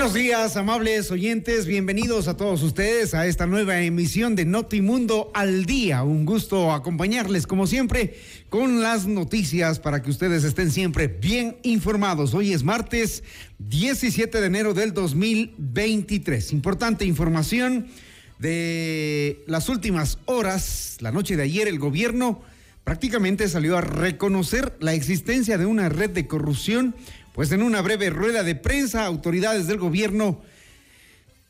Buenos días, amables oyentes. Bienvenidos a todos ustedes a esta nueva emisión de Notimundo al Día. Un gusto acompañarles, como siempre, con las noticias para que ustedes estén siempre bien informados. Hoy es martes 17 de enero del 2023. Importante información de las últimas horas. La noche de ayer, el gobierno prácticamente salió a reconocer la existencia de una red de corrupción pues en una breve rueda de prensa, autoridades del gobierno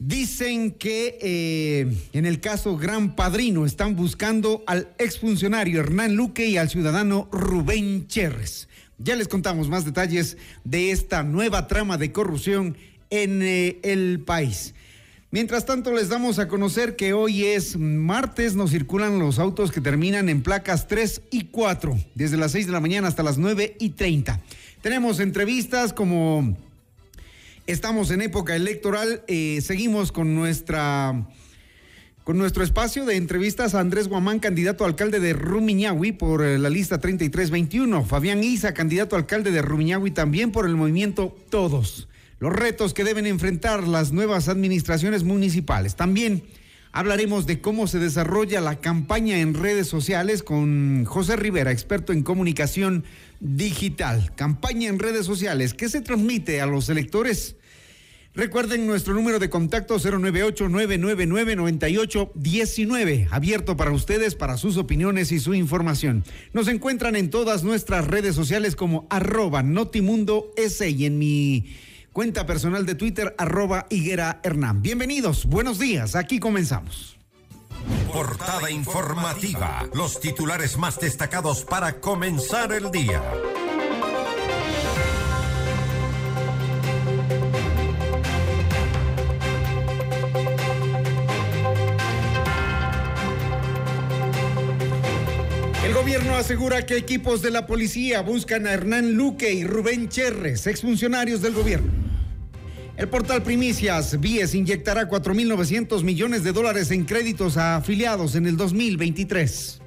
dicen que eh, en el caso Gran Padrino están buscando al exfuncionario Hernán Luque y al ciudadano Rubén Cherres. Ya les contamos más detalles de esta nueva trama de corrupción en eh, el país. Mientras tanto, les damos a conocer que hoy es martes, nos circulan los autos que terminan en placas 3 y 4, desde las 6 de la mañana hasta las 9 y 30. Tenemos entrevistas como estamos en época electoral, eh, seguimos con nuestra con nuestro espacio de entrevistas a Andrés Guamán, candidato a alcalde de Rumiñahui por eh, la lista 3321. Fabián Isa, candidato a alcalde de Rumiñahui también por el movimiento Todos. Los retos que deben enfrentar las nuevas administraciones municipales. También Hablaremos de cómo se desarrolla la campaña en redes sociales con José Rivera, experto en comunicación digital. Campaña en redes sociales, ¿qué se transmite a los electores? Recuerden nuestro número de contacto 098-999-9819, abierto para ustedes, para sus opiniones y su información. Nos encuentran en todas nuestras redes sociales como arroba Notimundo S y en mi cuenta personal de Twitter, arroba Higuera Hernán. Bienvenidos, buenos días, aquí comenzamos. Portada informativa, los titulares más destacados para comenzar el día. Asegura que equipos de la policía buscan a Hernán Luque y Rubén Cherres, exfuncionarios del gobierno. El portal Primicias, Vies inyectará 4.900 millones de dólares en créditos a afiliados en el 2023.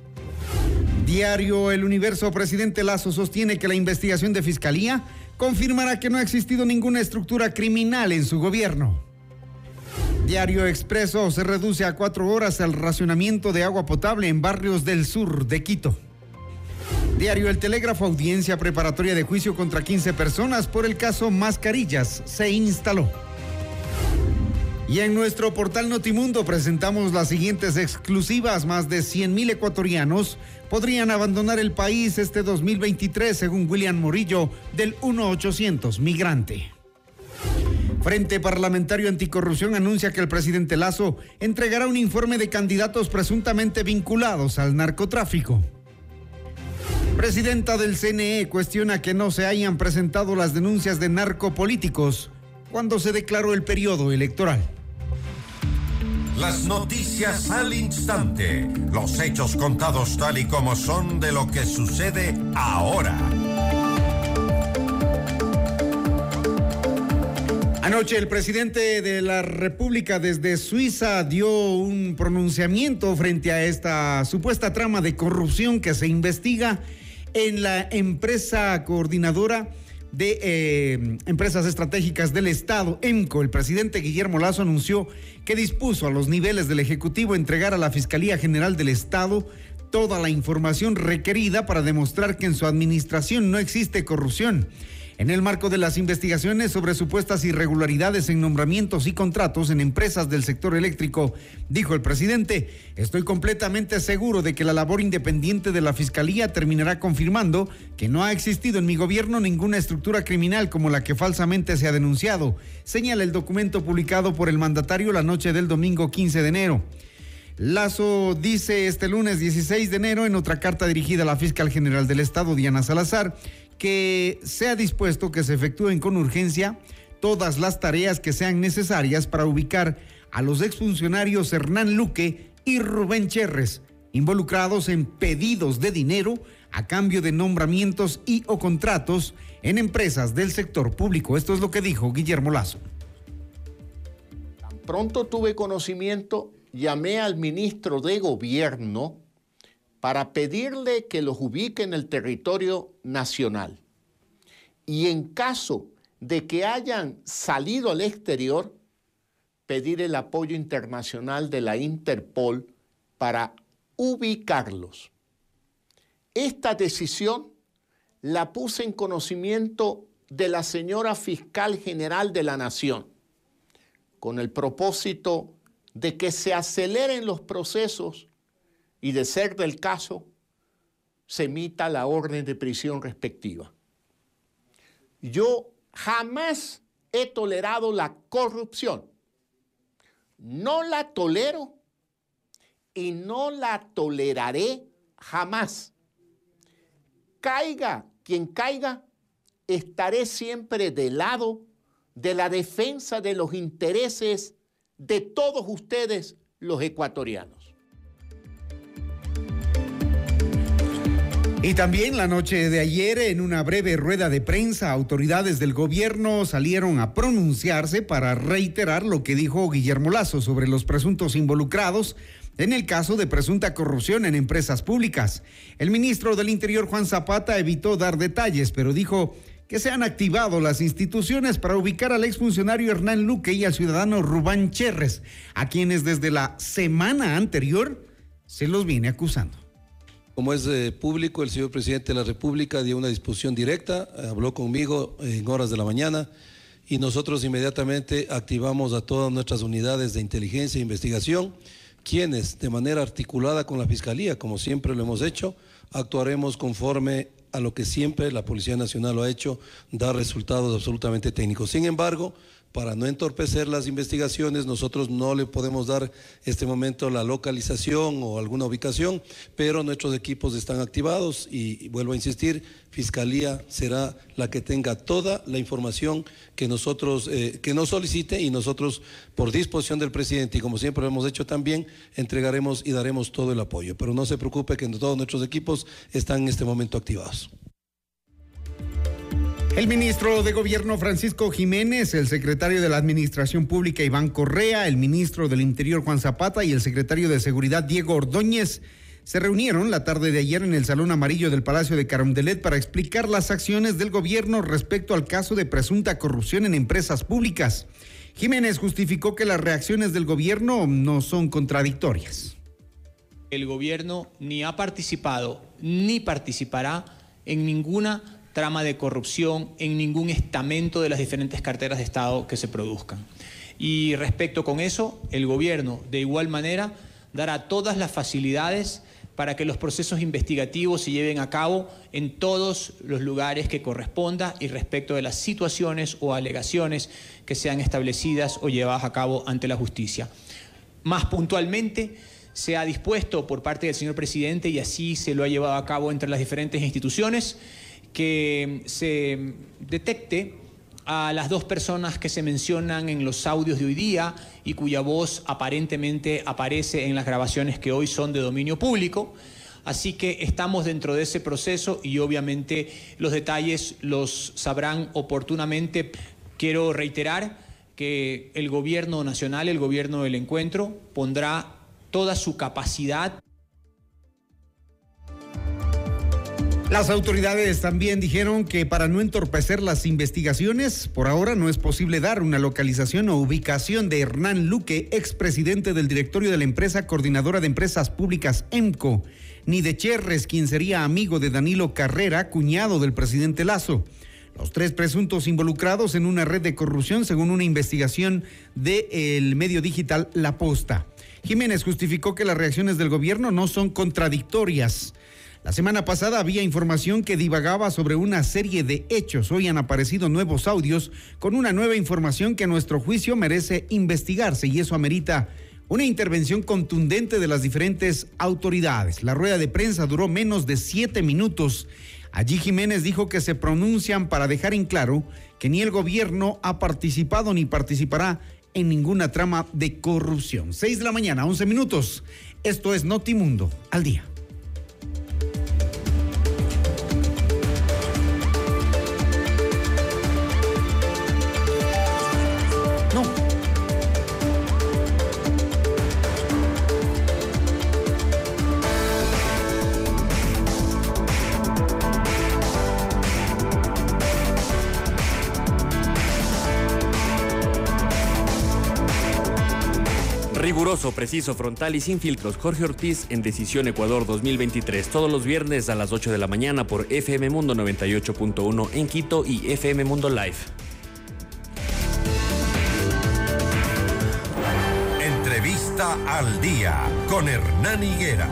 Diario El Universo, presidente Lazo sostiene que la investigación de Fiscalía confirmará que no ha existido ninguna estructura criminal en su gobierno. Diario Expreso se reduce a cuatro horas el racionamiento de agua potable en barrios del sur de Quito. Diario El Telégrafo, audiencia preparatoria de juicio contra 15 personas por el caso Mascarillas, se instaló. Y en nuestro portal Notimundo presentamos las siguientes exclusivas. Más de 100 mil ecuatorianos podrían abandonar el país este 2023, según William Morillo, del 1800 Migrante. Frente Parlamentario Anticorrupción anuncia que el presidente Lazo entregará un informe de candidatos presuntamente vinculados al narcotráfico. Presidenta del CNE cuestiona que no se hayan presentado las denuncias de narcopolíticos cuando se declaró el periodo electoral. Las noticias al instante, los hechos contados tal y como son de lo que sucede ahora. Anoche el presidente de la República desde Suiza dio un pronunciamiento frente a esta supuesta trama de corrupción que se investiga en la empresa coordinadora de eh, empresas estratégicas del Estado, EMCO, el presidente Guillermo Lazo anunció que dispuso a los niveles del Ejecutivo entregar a la Fiscalía General del Estado toda la información requerida para demostrar que en su administración no existe corrupción. En el marco de las investigaciones sobre supuestas irregularidades en nombramientos y contratos en empresas del sector eléctrico, dijo el presidente, estoy completamente seguro de que la labor independiente de la Fiscalía terminará confirmando que no ha existido en mi gobierno ninguna estructura criminal como la que falsamente se ha denunciado, señala el documento publicado por el mandatario la noche del domingo 15 de enero. Lazo dice este lunes 16 de enero en otra carta dirigida a la fiscal general del Estado, Diana Salazar, que sea dispuesto que se efectúen con urgencia todas las tareas que sean necesarias para ubicar a los exfuncionarios Hernán Luque y Rubén Cherres, involucrados en pedidos de dinero a cambio de nombramientos y o contratos en empresas del sector público. Esto es lo que dijo Guillermo Lazo. Tan pronto tuve conocimiento, llamé al ministro de Gobierno para pedirle que los ubique en el territorio nacional. Y en caso de que hayan salido al exterior, pedir el apoyo internacional de la Interpol para ubicarlos. Esta decisión la puse en conocimiento de la señora fiscal general de la Nación, con el propósito de que se aceleren los procesos y de ser del caso, se emita la orden de prisión respectiva. Yo jamás he tolerado la corrupción. No la tolero y no la toleraré jamás. Caiga quien caiga, estaré siempre del lado de la defensa de los intereses de todos ustedes los ecuatorianos. Y también la noche de ayer, en una breve rueda de prensa, autoridades del gobierno salieron a pronunciarse para reiterar lo que dijo Guillermo Lazo sobre los presuntos involucrados en el caso de presunta corrupción en empresas públicas. El ministro del Interior, Juan Zapata, evitó dar detalles, pero dijo que se han activado las instituciones para ubicar al exfuncionario Hernán Luque y al ciudadano Rubán Cherres, a quienes desde la semana anterior se los viene acusando. Como es eh, público, el señor presidente de la República dio una disposición directa, eh, habló conmigo en horas de la mañana y nosotros inmediatamente activamos a todas nuestras unidades de inteligencia e investigación, quienes de manera articulada con la Fiscalía, como siempre lo hemos hecho, actuaremos conforme a lo que siempre la Policía Nacional lo ha hecho, dar resultados absolutamente técnicos. Sin embargo, para no entorpecer las investigaciones, nosotros no le podemos dar este momento la localización o alguna ubicación, pero nuestros equipos están activados y, vuelvo a insistir, Fiscalía será la que tenga toda la información que nosotros, eh, que nos solicite y nosotros, por disposición del presidente y como siempre lo hemos hecho también, entregaremos y daremos todo el apoyo. Pero no se preocupe que todos nuestros equipos están en este momento activados. El ministro de Gobierno Francisco Jiménez, el secretario de la Administración Pública Iván Correa, el ministro del Interior Juan Zapata y el secretario de Seguridad Diego Ordóñez se reunieron la tarde de ayer en el Salón Amarillo del Palacio de Carondelet para explicar las acciones del gobierno respecto al caso de presunta corrupción en empresas públicas. Jiménez justificó que las reacciones del gobierno no son contradictorias. El gobierno ni ha participado ni participará en ninguna trama de corrupción en ningún estamento de las diferentes carteras de Estado que se produzcan. Y respecto con eso, el gobierno de igual manera dará todas las facilidades para que los procesos investigativos se lleven a cabo en todos los lugares que corresponda y respecto de las situaciones o alegaciones que sean establecidas o llevadas a cabo ante la justicia. Más puntualmente, se ha dispuesto por parte del señor presidente y así se lo ha llevado a cabo entre las diferentes instituciones que se detecte a las dos personas que se mencionan en los audios de hoy día y cuya voz aparentemente aparece en las grabaciones que hoy son de dominio público. Así que estamos dentro de ese proceso y obviamente los detalles los sabrán oportunamente. Quiero reiterar que el gobierno nacional, el gobierno del encuentro, pondrá toda su capacidad Las autoridades también dijeron que para no entorpecer las investigaciones, por ahora no es posible dar una localización o ubicación de Hernán Luque, expresidente del directorio de la empresa coordinadora de empresas públicas EMCO, ni de Cherres, quien sería amigo de Danilo Carrera, cuñado del presidente Lazo. los tres presuntos involucrados en una red de corrupción según una investigación del medio digital La Posta. Jiménez justificó que las reacciones del gobierno no son contradictorias. La semana pasada había información que divagaba sobre una serie de hechos. Hoy han aparecido nuevos audios con una nueva información que a nuestro juicio merece investigarse y eso amerita una intervención contundente de las diferentes autoridades. La rueda de prensa duró menos de siete minutos. Allí Jiménez dijo que se pronuncian para dejar en claro que ni el gobierno ha participado ni participará en ninguna trama de corrupción. Seis de la mañana, once minutos. Esto es Notimundo al día. Riguroso, preciso, frontal y sin filtros. Jorge Ortiz en Decisión Ecuador 2023. Todos los viernes a las 8 de la mañana por FM Mundo 98.1 en Quito y FM Mundo Live. Entrevista al día con Hernán Higuera.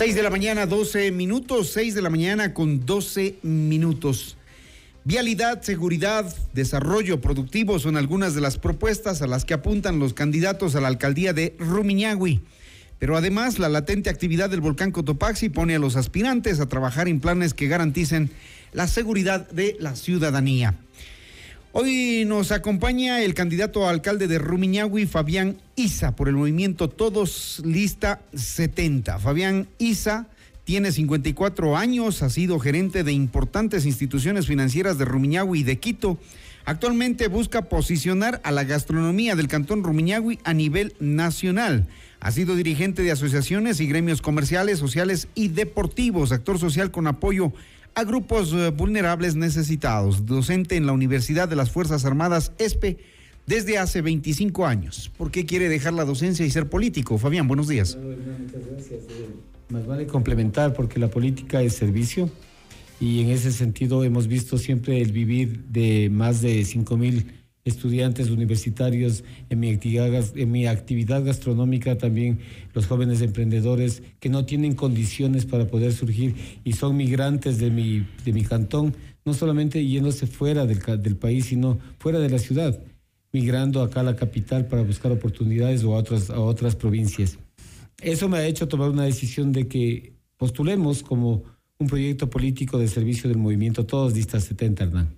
6 de la mañana, 12 minutos, 6 de la mañana con 12 minutos. Vialidad, seguridad, desarrollo productivo son algunas de las propuestas a las que apuntan los candidatos a la alcaldía de Rumiñahui. Pero además, la latente actividad del volcán Cotopaxi pone a los aspirantes a trabajar en planes que garanticen la seguridad de la ciudadanía. Hoy nos acompaña el candidato a alcalde de Rumiñahui, Fabián Isa, por el movimiento Todos Lista 70. Fabián Isa tiene 54 años, ha sido gerente de importantes instituciones financieras de Rumiñahui y de Quito. Actualmente busca posicionar a la gastronomía del cantón Rumiñahui a nivel nacional. Ha sido dirigente de asociaciones y gremios comerciales, sociales y deportivos, actor social con apoyo a grupos eh, vulnerables necesitados, docente en la Universidad de las Fuerzas Armadas ESPE desde hace 25 años. ¿Por qué quiere dejar la docencia y ser político? Fabián, buenos días. muchas gracias. Eh, más vale complementar porque la política es servicio y en ese sentido hemos visto siempre el vivir de más de 5 mil estudiantes universitarios en mi, actividad, en mi actividad gastronómica, también los jóvenes emprendedores que no tienen condiciones para poder surgir y son migrantes de mi, de mi cantón, no solamente yéndose fuera del, del país, sino fuera de la ciudad, migrando acá a la capital para buscar oportunidades o a otras, a otras provincias. Eso me ha hecho tomar una decisión de que postulemos como un proyecto político de servicio del movimiento Todos Distas 70, Hernán.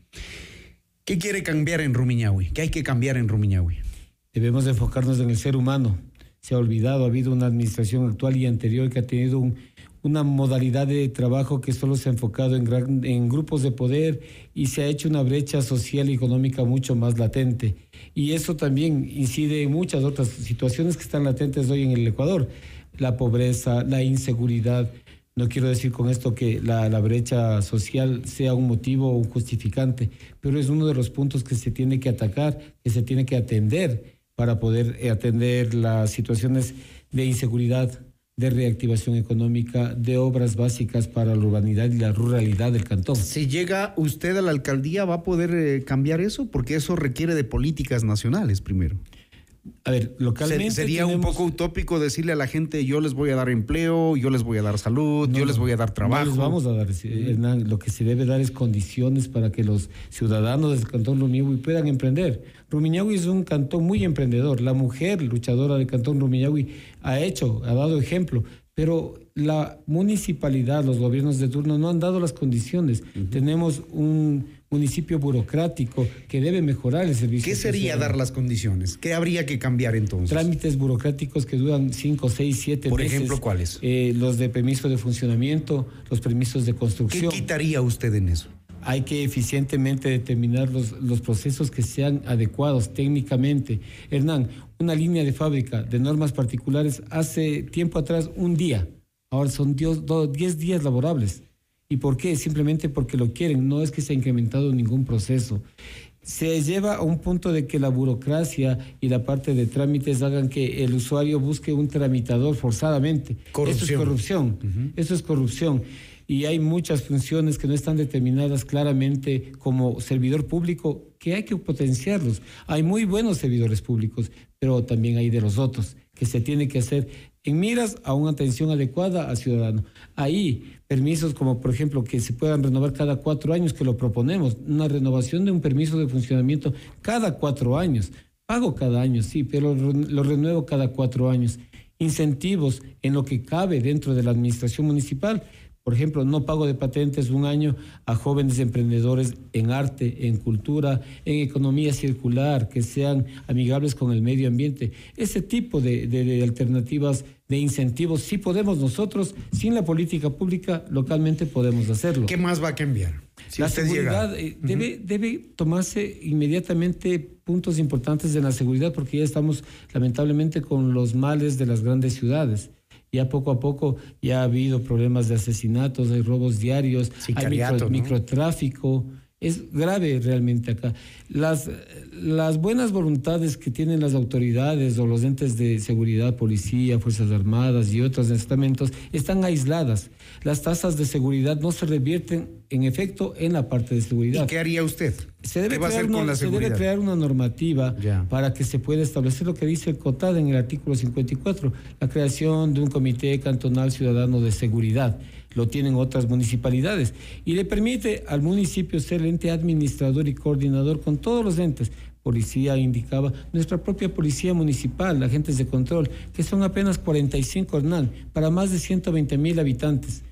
¿Qué quiere cambiar en Rumiñahui? ¿Qué hay que cambiar en Rumiñahui? Debemos enfocarnos en el ser humano. Se ha olvidado, ha habido una administración actual y anterior que ha tenido una modalidad de trabajo que solo se ha enfocado en, en grupos de poder y se ha hecho una brecha social y económica mucho más latente. Y eso también incide en muchas otras situaciones que están latentes hoy en el Ecuador. La pobreza, la inseguridad, no quiero decir con esto que la, brecha social sea un motivo o un justificante, pero es uno de los puntos que se tiene que atacar, que se tiene que atender para poder eh, atender las situaciones de inseguridad, de reactivación económica, de obras básicas para la urbanidad y la ruralidad del cantón. Si llega usted a la alcaldía, ¿va a poder eh, cambiar eso? Porque eso requiere de políticas nacionales primero. A ver, localmente. Sería un poco utópico decirle a la gente: yo les voy a dar empleo, yo les voy a dar salud, yo les voy a dar trabajo. No les vamos a dar, Hernán. Lo que se debe dar es condiciones para que los ciudadanos del cantón Rumiñahui puedan emprender. Rumiñahui es un cantón muy emprendedor. La mujer luchadora del cantón Rumiñahui ha hecho, ha dado ejemplo. Pero la municipalidad, los gobiernos de turno no han dado las condiciones. Tenemos un municipio burocrático que debe mejorar el servicio. ¿Qué sería dar las condiciones? ¿Qué habría que cambiar entonces? Trámites burocráticos que duran 5, 6, 7 meses. Por ejemplo, ¿cuáles? Eh, los de permiso de funcionamiento, los permisos de construcción. ¿Qué quitaría usted en eso? Hay que eficientemente determinar los, los procesos que sean adecuados técnicamente. Hernán, una línea de fábrica de normas particulares hace tiempo atrás un día, ahora son 10 días laborables ¿Y por qué? Simplemente porque lo quieren, no es que se ha incrementado ningún proceso. se lleva a un punto de que la burocracia y la parte de trámites hagan que el usuario busque un tramitador forzadamente. Eso es corrupción. Eso es corrupción. Y hay muchas funciones que no están determinadas claramente como servidor público que hay que potenciarlos. Hay muy buenos servidores públicos, pero también hay de los otros que se tiene que hacer en miras a una atención adecuada al ciudadano. Ahí, permisos como por ejemplo que se puedan renovar cada cuatro años, que lo proponemos, una renovación de un permiso de funcionamiento cada cuatro años. Pago cada año, sí, pero lo renuevo cada cuatro años. Incentivos en lo que cabe dentro de la administración municipal por ejemplo, no pago de patentes un año a jóvenes emprendedores en arte, en cultura, en economía circular, que sean amigables con el medio ambiente. Ese tipo de, alternativas, de incentivos, sí podemos nosotros, sin la política pública, localmente podemos hacerlo. ¿Qué más va a cambiar? la seguridad eh, debe, debe tomarse inmediatamente puntos importantes de la seguridad, porque ya estamos lamentablemente con los males de las grandes ciudades ya poco a poco ya ha habido problemas de asesinatos, hay robos diarios, hay microtráfico. Es grave realmente acá. Las, las buenas voluntades que tienen las autoridades o los entes de seguridad, policía, Fuerzas Armadas y otros estamentos están aisladas. Las tasas de seguridad no se revierten en efecto en la parte de seguridad. ¿Y qué haría usted? Se debe, crear, una, se debe crear una normativa para que se pueda establecer lo que dice el COTAD en el artículo 54, la creación de un comité cantonal ciudadano de seguridad lo tienen otras municipalidades, y le permite al municipio ser el ente administrador y coordinador con todos los entes. Policía indicaba, nuestra propia policía municipal, agentes de control, que son apenas 45 Hernán, para más de 120 mil habitantes.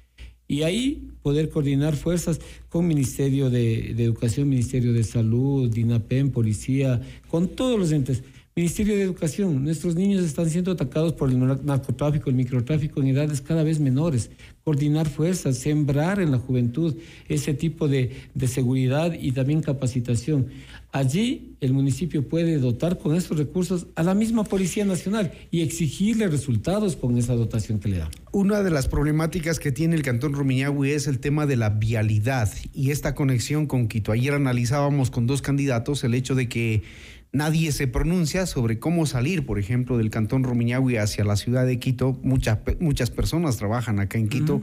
Y ahí poder coordinar fuerzas con Ministerio de, de Educación, Ministerio de Salud, DINAPEN, Policía, con todos los entes. Ministerio de Educación, nuestros niños están siendo atacados por el narcotráfico, el microtráfico en edades cada vez menores. Coordinar fuerzas, sembrar en la juventud ese tipo de, de seguridad y también capacitación. Allí el municipio puede dotar con esos recursos a la misma Policía Nacional y exigirle resultados con esa dotación que le da. Una de las problemáticas que tiene el Cantón Rumiñahui es el tema de la vialidad y esta conexión con Quito. Ayer analizábamos con dos candidatos el hecho de que Nadie se pronuncia sobre cómo salir, por ejemplo, del cantón Rumiñahui hacia la ciudad de Quito. Muchas, muchas personas trabajan acá en Quito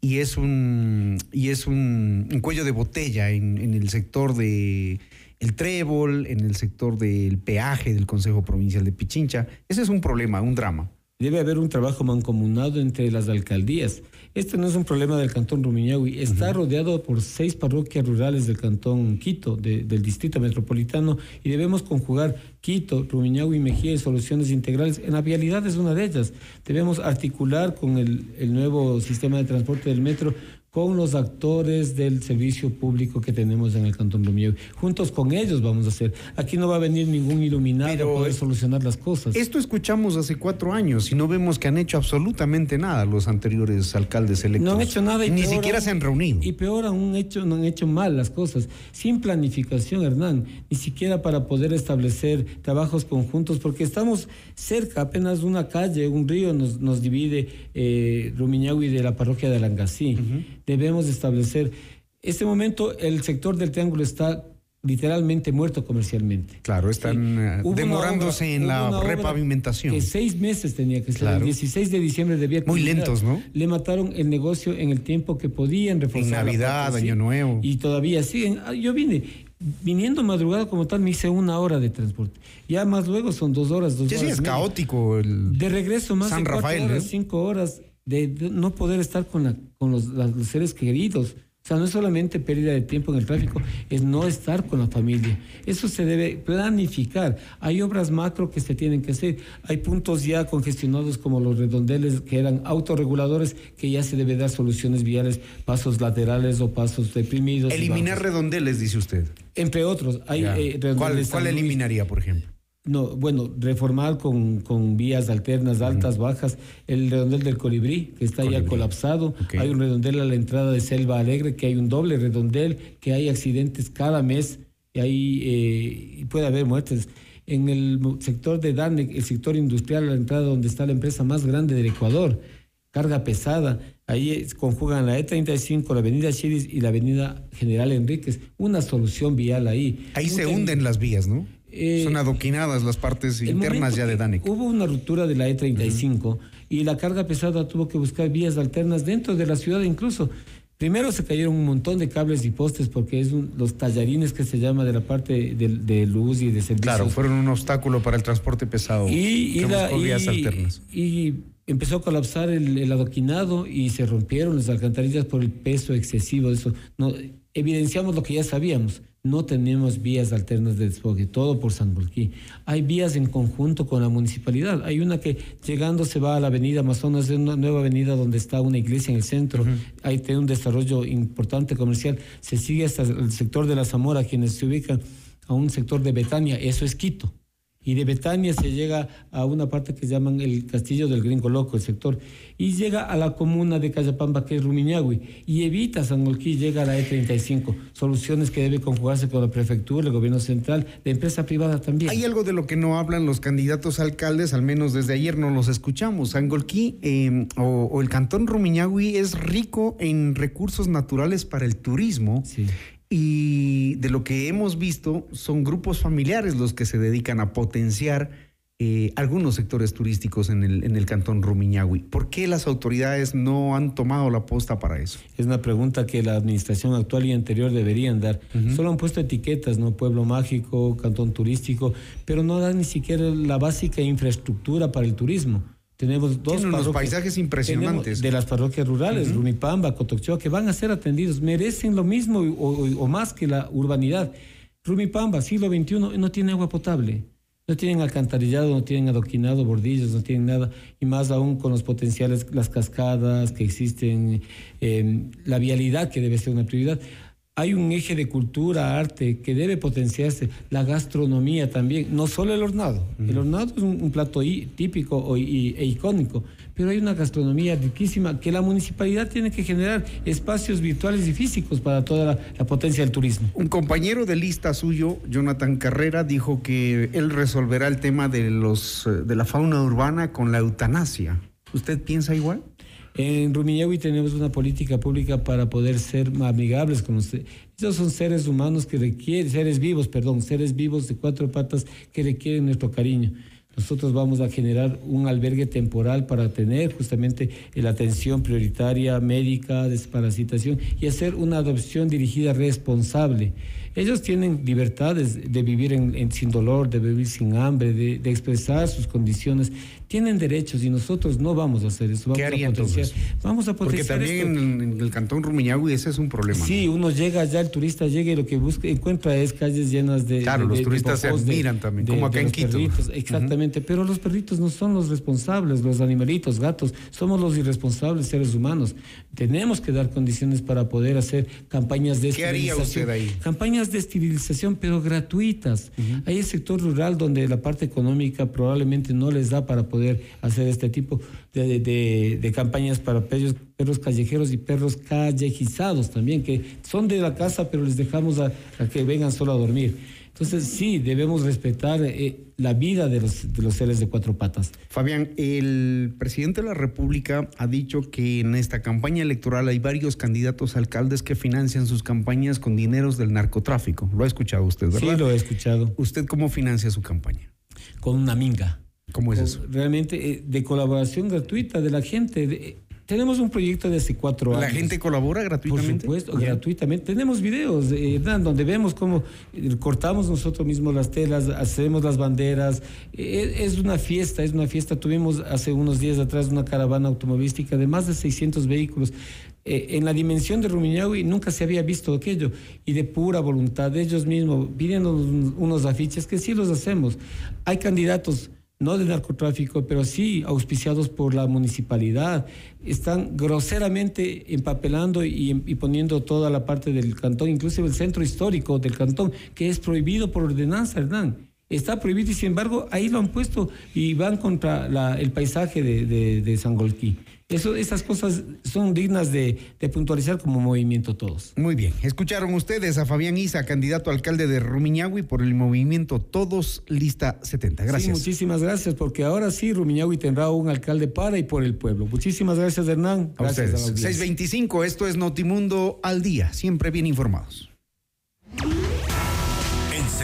y es un, y es un, cuello de botella en, en, el sector de el trébol, en el sector del peaje del Consejo Provincial de Pichincha. Ese es un problema, un drama. Debe haber un trabajo mancomunado entre las alcaldías. Este no es un problema del cantón Rumiñahui. Está rodeado por seis parroquias rurales del cantón Quito, del distrito metropolitano, y debemos conjugar Quito, Rumiñahui, Mejía y soluciones integrales. En la vialidad es una de ellas. Debemos articular con el, el nuevo sistema de transporte del metro con los actores del servicio público que tenemos en el Cantón Rumiñahui. Juntos con ellos vamos a hacer. Aquí no va a venir ningún iluminado a poder solucionar las cosas. Esto escuchamos hace cuatro años y no vemos que han hecho absolutamente nada los anteriores alcaldes electos. No han hecho nada. Y Ni siquiera se han reunido. Y peor aún, hecho, no han hecho mal las cosas. Sin planificación, Hernán. Ni siquiera para poder establecer trabajos conjuntos, porque estamos cerca, apenas una calle, un río nos, nos divide eh, Rumiñahui de la parroquia de Alangasí debemos establecer. Este momento el sector del triángulo está literalmente muerto comercialmente. Claro, están eh, demorándose en la repavimentación. Que seis meses tenía que ser. El 16 de diciembre debía Muy lentos, ¿no? Le mataron el negocio en el tiempo que podían reforzar. En Navidad, Año Nuevo. Y todavía siguen. Ah, yo vine, viniendo madrugada como tal, me hice una hora de transporte. Ya más luego son dos horas, dos sí, horas. Sí, es caótico el. De regreso más San de Rafael, horas, cinco horas de, no poder estar con, la, con los, seres queridos. O sea, no es solamente pérdida de tiempo en el tráfico, es no estar con la familia. Eso se debe planificar. Hay obras macro que se tienen que hacer. Hay puntos ya congestionados como los redondeles que eran autorreguladores que ya se debe dar soluciones viales, pasos laterales o pasos deprimidos. Eliminar redondeles, dice usted. Entre otros. Hay, eh, ¿Cuál, ¿Cuál eliminaría, por ejemplo? No, bueno, reformar con, con vías alternas, altas, bajas. El redondel del Colibrí, que está ya colapsado. Hay un redondel a la entrada de Selva Alegre, que hay un doble redondel, que hay accidentes cada mes y ahí eh, puede haber muertes. En el sector de DANEC, el sector industrial, a la entrada donde está la empresa más grande del Ecuador, carga pesada. Ahí conjugan la E35, la avenida Chiris y la avenida General Enríquez. Una solución vial ahí. Ahí se hunden las vías, ¿no? Eh, Son adoquinadas las partes internas ya de Danic. Hubo una ruptura de la E35 y la carga pesada tuvo que buscar vías alternas dentro de la ciudad incluso. Primero se cayeron un montón de cables y postes porque es los tallarines que se llama de la parte de, luz y de servicios. Claro, fueron un obstáculo para el transporte pesado. Y, vías alternas. y empezó a colapsar el, adoquinado y se rompieron las alcantarillas por el peso excesivo de eso. No, evidenciamos lo que ya sabíamos. No tenemos vías alternas de desfogue, todo por San Bolquí. Hay vías en conjunto con la municipalidad. Hay una que llegando se va a la avenida Amazonas, es una nueva avenida donde está una iglesia en el centro. Hay tiene un desarrollo importante comercial. Se sigue hasta el sector de la Zamora, quienes se ubican a un sector de Betania, eso es Quito y de Betania se llega a una parte que llaman el Castillo del Gringo Loco, el sector, y llega a la comuna de Cayapamba, que es Rumiñahui, y evita San Molquí, llega a la E35. Soluciones que debe conjugarse con la prefectura, el gobierno central, la empresa privada también. Hay algo de lo que no hablan los candidatos alcaldes, al menos desde ayer no los escuchamos. San eh, o, el cantón Rumiñahui es rico en recursos naturales para el turismo. Sí. Y de lo que hemos visto, son grupos familiares los que se dedican a potenciar eh, algunos sectores turísticos en el, en el cantón Rumiñahui. ¿Por qué las autoridades no han tomado la posta para eso? Es una pregunta que la administración actual y anterior deberían dar. Solo han puesto etiquetas, ¿no? Pueblo mágico, cantón turístico, pero no dan ni siquiera la básica infraestructura para el turismo. Tenemos dos unos paisajes impresionantes. De las parroquias rurales, Rumipamba, Cotoxoa, que van a ser atendidos, merecen lo mismo o, más que la urbanidad. Rumipamba, siglo XXI, no tiene agua potable. No tienen alcantarillado, no tienen adoquinado, bordillos, no tienen nada. Y más aún con los potenciales, las cascadas que existen, eh, la vialidad que debe ser una prioridad hay un eje de cultura, arte que debe potenciarse, la gastronomía también, no solo el hornado. El hornado es un, plato típico e icónico, pero hay una gastronomía riquísima que la municipalidad tiene que generar espacios virtuales y físicos para toda la, potencia del turismo. Un compañero de lista suyo, Jonathan Carrera, dijo que él resolverá el tema de, los, de la fauna urbana con la eutanasia. ¿Usted piensa igual? En Rumiñahui tenemos una política pública para poder ser amigables con usted. Esos son seres humanos que requieren, seres vivos, perdón, seres vivos de cuatro patas que requieren nuestro cariño. Nosotros vamos a generar un albergue temporal para tener justamente la atención prioritaria médica, desparasitación y hacer una adopción dirigida responsable. Ellos tienen libertades de vivir en, sin dolor, de vivir sin hambre, de, de expresar sus condiciones tienen derechos y nosotros no vamos a hacer eso. Vamos ¿Qué haría entonces? Vamos a potenciar Porque también en, el cantón Rumiñahui ese es un problema. Sí, uno llega allá, el turista llega y lo que busca, encuentra es calles llenas de. Claro, los turistas se admiran también, como acá en Quito. exactamente, pero los perritos no son los responsables, los animalitos, gatos, somos los irresponsables seres humanos. Tenemos que dar condiciones para poder hacer campañas de ¿Qué haría usted ahí? Campañas de esterilización, pero gratuitas. Hay el sector rural donde la parte económica probablemente no les da para poder poder hacer este tipo de, campañas para perros, perros, callejeros y perros callejizados también, que son de la casa, pero les dejamos a, que vengan solo a dormir. Entonces, sí, debemos respetar eh, la vida de los, de los seres de cuatro patas. Fabián, el presidente de la República ha dicho que en esta campaña electoral hay varios candidatos alcaldes que financian sus campañas con dineros del narcotráfico. Lo ha escuchado usted, ¿verdad? Sí, lo he escuchado. ¿Usted cómo financia su campaña? Con una minga. ¿Cómo es eso? Realmente eh, de colaboración gratuita de la gente. tenemos un proyecto de hace cuatro años. ¿La gente colabora gratuitamente? Por supuesto, gratuitamente. Tenemos videos, eh, donde vemos cómo eh, cortamos nosotros mismos las telas, hacemos las banderas. es una fiesta, es una fiesta. Tuvimos hace unos días atrás una caravana automovilística de más de 600 vehículos. en la dimensión de Rumiñahui nunca se había visto aquello y de pura voluntad de ellos mismos pidiendo unos afiches que sí los hacemos. Hay candidatos no de narcotráfico, pero sí auspiciados por la municipalidad. Están groseramente empapelando y, poniendo toda la parte del cantón, inclusive el centro histórico del cantón, que es prohibido por ordenanza, Hernán. Está prohibido y sin embargo ahí lo han puesto y van contra la- el paisaje de, de, de. Eso, esas cosas son dignas de, de puntualizar como movimiento todos. Muy bien. Escucharon ustedes a Fabián Isa, candidato a alcalde de Rumiñahui por el movimiento Todos Lista 70. Sí, Gracias. muchísimas gracias, porque ahora sí Rumiñahui tendrá un alcalde para y por el pueblo. Muchísimas gracias, Hernán. a Gracias ustedes. la audiencia. 625, esto es Notimundo al día, siempre bien informados.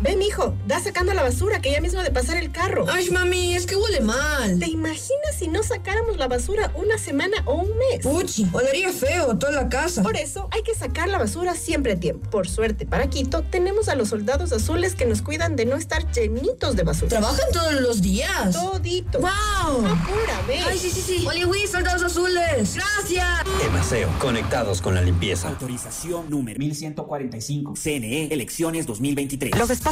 Ven, mijo, da sacando la basura que ya mismo de pasar el carro. Ay, mami, es que huele mal. ¿Te imaginas si no sacáramos la basura una semana o un mes? Puchi, olería feo toda la casa. Por eso hay que sacar la basura siempre a tiempo. Por suerte, para Quito tenemos a los soldados azules que nos cuidan de no estar llenitos de basura. ¿Trabajan todos los días? Todito. ¡Wow! Apura, ve. Ay, sí, sí, sí. Oliwi, soldados azules. Gracias. Emaseo, conectados con la limpieza. Autorización número 1145. CNE, elecciones 2023. Los espacios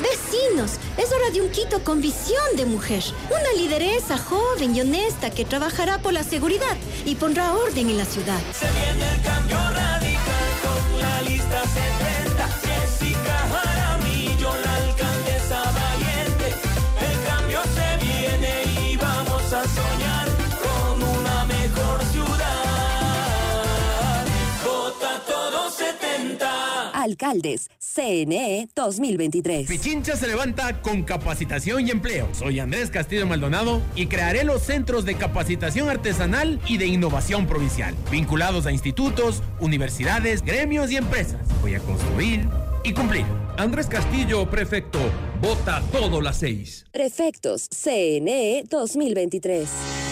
Vecinos, es hora de un Quito con visión de mujer. Una lideresa joven y honesta que trabajará por la seguridad y pondrá orden en la ciudad. Se viene el cambio radical con la lista 70. Jessica Jaramillo, la Alcaldes, CNE 2023. Pichincha se levanta con capacitación y empleo. Soy Andrés Castillo Maldonado y crearé los centros de capacitación artesanal y de innovación provincial, vinculados a institutos, universidades, gremios y empresas. Voy a construir y cumplir. Andrés Castillo, prefecto, vota todo las seis. Prefectos, CNE 2023.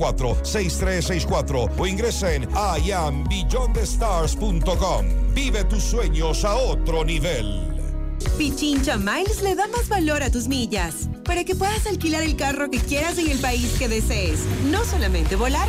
6364 o ingresa en iambeyondthestars.com. Vive tus sueños a otro nivel. Pichincha Miles le da más valor a tus millas para que puedas alquilar el carro que quieras en el país que desees. No solamente volar,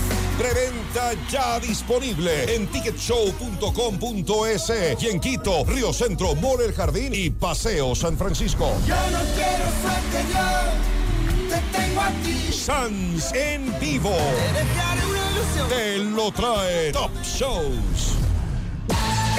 Preventa ya disponible en ticketshow.com.es y en Quito, Río Centro, Mall El Jardín y Paseo San Francisco. Yo no quiero suerte, yo te tengo a ti. Sans en vivo. Te una ilusión. Te lo trae Top Shows.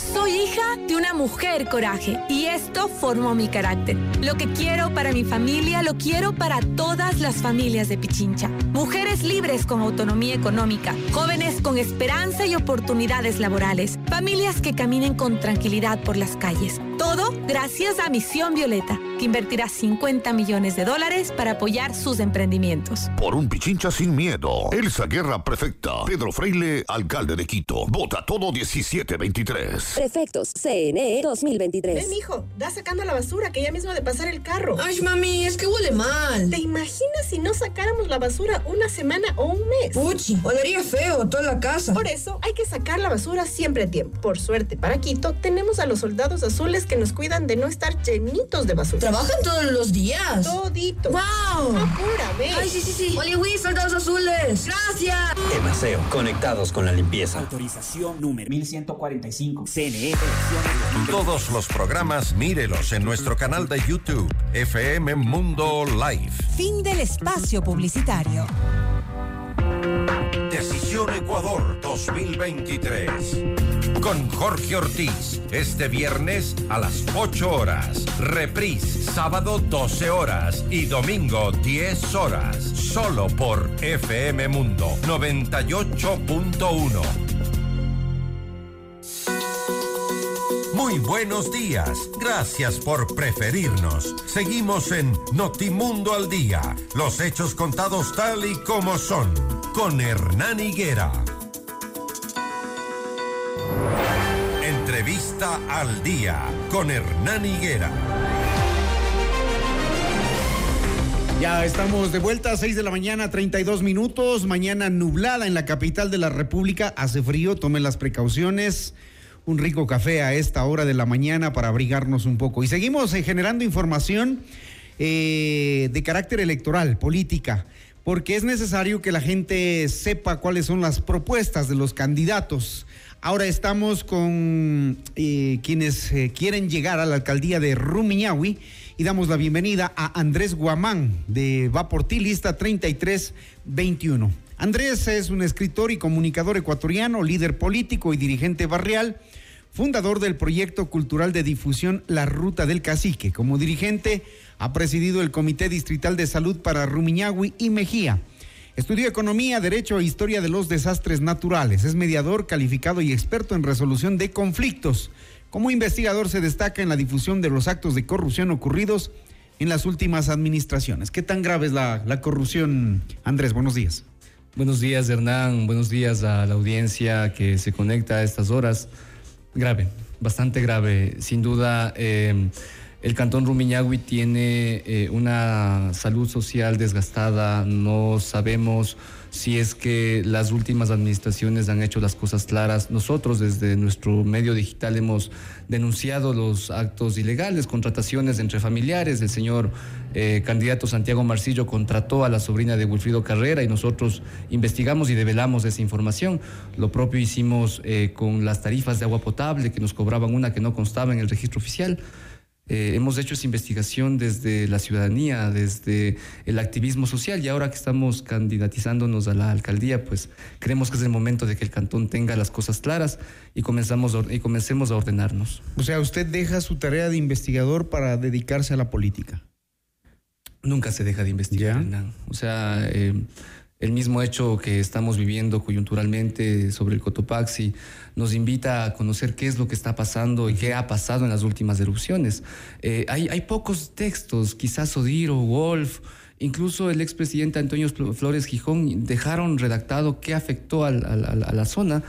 Soy hija de una mujer coraje y esto formó mi carácter. Lo que quiero para mi familia lo quiero para todas las familias de Pichincha. Mujeres libres con autonomía económica, jóvenes con esperanza y oportunidades laborales, familias que caminen con tranquilidad por las calles. Todo gracias a Misión Violeta, que invertirá 50 millones de dólares para apoyar sus emprendimientos. Por un Pichincha sin miedo. Elsa Guerra Prefecta. Pedro Freile, alcalde de Quito. Vota todo 1723. Prefectos CNE 2023. Ven, mijo, da sacando la basura que ya mismo de pasar el carro. Ay, mami, es que huele mal. ¿Te imaginas si no sacáramos la basura una semana o un mes? Puchi, olería feo toda la casa. Por eso hay que sacar la basura siempre a tiempo. Por suerte, para Quito tenemos a los soldados azules que nos cuidan de no estar llenitos de basura. ¿Trabajan todos los días? Todito. ¡Wow! Apúrame. Ay, sí, sí, sí. Oliwi, soldados azules. Gracias. Emaseo, conectados con la limpieza. Autorización número 1145. CNE. Todos los programas mírelos en nuestro canal de YouTube, FM Mundo Live. Fin del espacio publicitario. Decisión Ecuador 2023. Con Jorge Ortiz, este viernes a las 8 horas. Reprise, sábado 12 horas y domingo 10 horas. Solo por FM Mundo 98.1. Muy buenos días. Gracias por preferirnos. Seguimos en Notimundo al Día. Los hechos contados tal y como son. Con Hernán Higuera. Entrevista al Día. Con Hernán Higuera. Ya estamos de vuelta, 6 de la mañana, 32 minutos. Mañana nublada en la capital de la República. Hace frío, tomen las precauciones. Un rico café a esta hora de la mañana para abrigarnos un poco. Y seguimos eh, generando información eh, de carácter electoral, política, porque es necesario que la gente sepa cuáles son las propuestas de los candidatos. Ahora estamos con eh, quienes eh, quieren llegar a la alcaldía de Rumiñahui y damos la bienvenida a Andrés Guamán de Va por ti, lista 3321. Andrés es un escritor y comunicador ecuatoriano, líder político y dirigente barrial, fundador del proyecto cultural de difusión La Ruta del Cacique. Como dirigente ha presidido el Comité Distrital de Salud para Rumiñahui y Mejía. Estudió Economía, Derecho e Historia de los Desastres Naturales. Es mediador calificado y experto en resolución de conflictos. Como investigador se destaca en la difusión de los actos de corrupción ocurridos en las últimas administraciones. ¿Qué tan grave es la, la corrupción, Andrés? Buenos días. Buenos días, Hernán. Buenos días a la audiencia que se conecta a estas horas. Grave, bastante grave. Sin duda, eh, el Cantón Rumiñahui tiene eh, una salud social desgastada. No sabemos si es que las últimas administraciones han hecho las cosas claras. Nosotros desde nuestro medio digital hemos denunciado los actos ilegales, contrataciones entre familiares. El señor eh, candidato Santiago Marcillo contrató a la sobrina de Wilfrido Carrera y nosotros investigamos y develamos esa información. Lo propio hicimos eh, con las tarifas de agua potable que nos cobraban una que no constaba en el registro oficial. Eh, hemos hecho esa investigación desde la ciudadanía, desde el activismo social y ahora que estamos candidatizándonos a la alcaldía, pues creemos que es el momento de que el cantón tenga las cosas claras y, comenzamos a- y comencemos a ordenarnos. O sea, usted deja su tarea de investigador para dedicarse a la política. Nunca se deja de investigar. O sea, eh, el mismo hecho que estamos viviendo coyunturalmente sobre el Cotopaxi nos invita a conocer qué es lo que está pasando y qué ha pasado en las últimas erupciones. Eh, hay, pocos textos, quizás Odiro, Wolf, incluso el expresidente Antonio Flo- Flores Gijón dejaron redactado qué afectó a la zona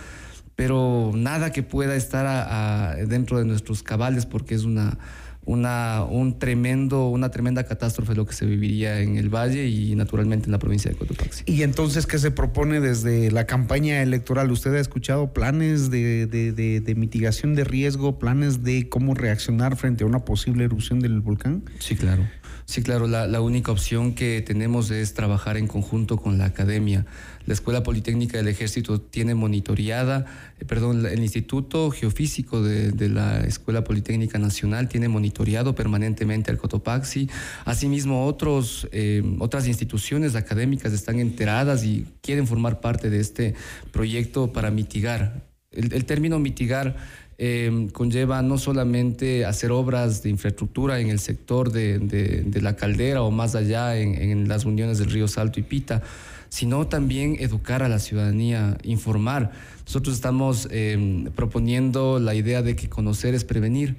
pero nada que pueda estar dentro de nuestros cabales porque es una una, un tremendo, una tremenda catástrofe lo que se viviría en el Valle y naturalmente en la provincia de Cotopaxi. Y entonces, ¿qué se propone desde la campaña electoral? ¿Usted ha escuchado planes de, de- de- de mitigación de riesgo, planes de cómo reaccionar frente a una posible erupción del volcán? Sí, claro. Sí, claro, la, la única opción que tenemos es trabajar en conjunto con la academia. La Escuela Politécnica del Ejército tiene monitoreada, eh, perdón, el Instituto Geofísico de, de la Escuela Politécnica Nacional tiene monitoreado permanentemente al Cotopaxi. Asimismo, otros, eh, otras instituciones académicas están enteradas y quieren formar parte de este proyecto para mitigar. El, el término mitigar eh, conlleva no solamente hacer obras de infraestructura en el sector de, de- de la caldera o más allá en, en las uniones del río Salto y Pita, sino también educar a la ciudadanía, informar. Nosotros estamos eh, proponiendo la idea de que conocer es prevenir.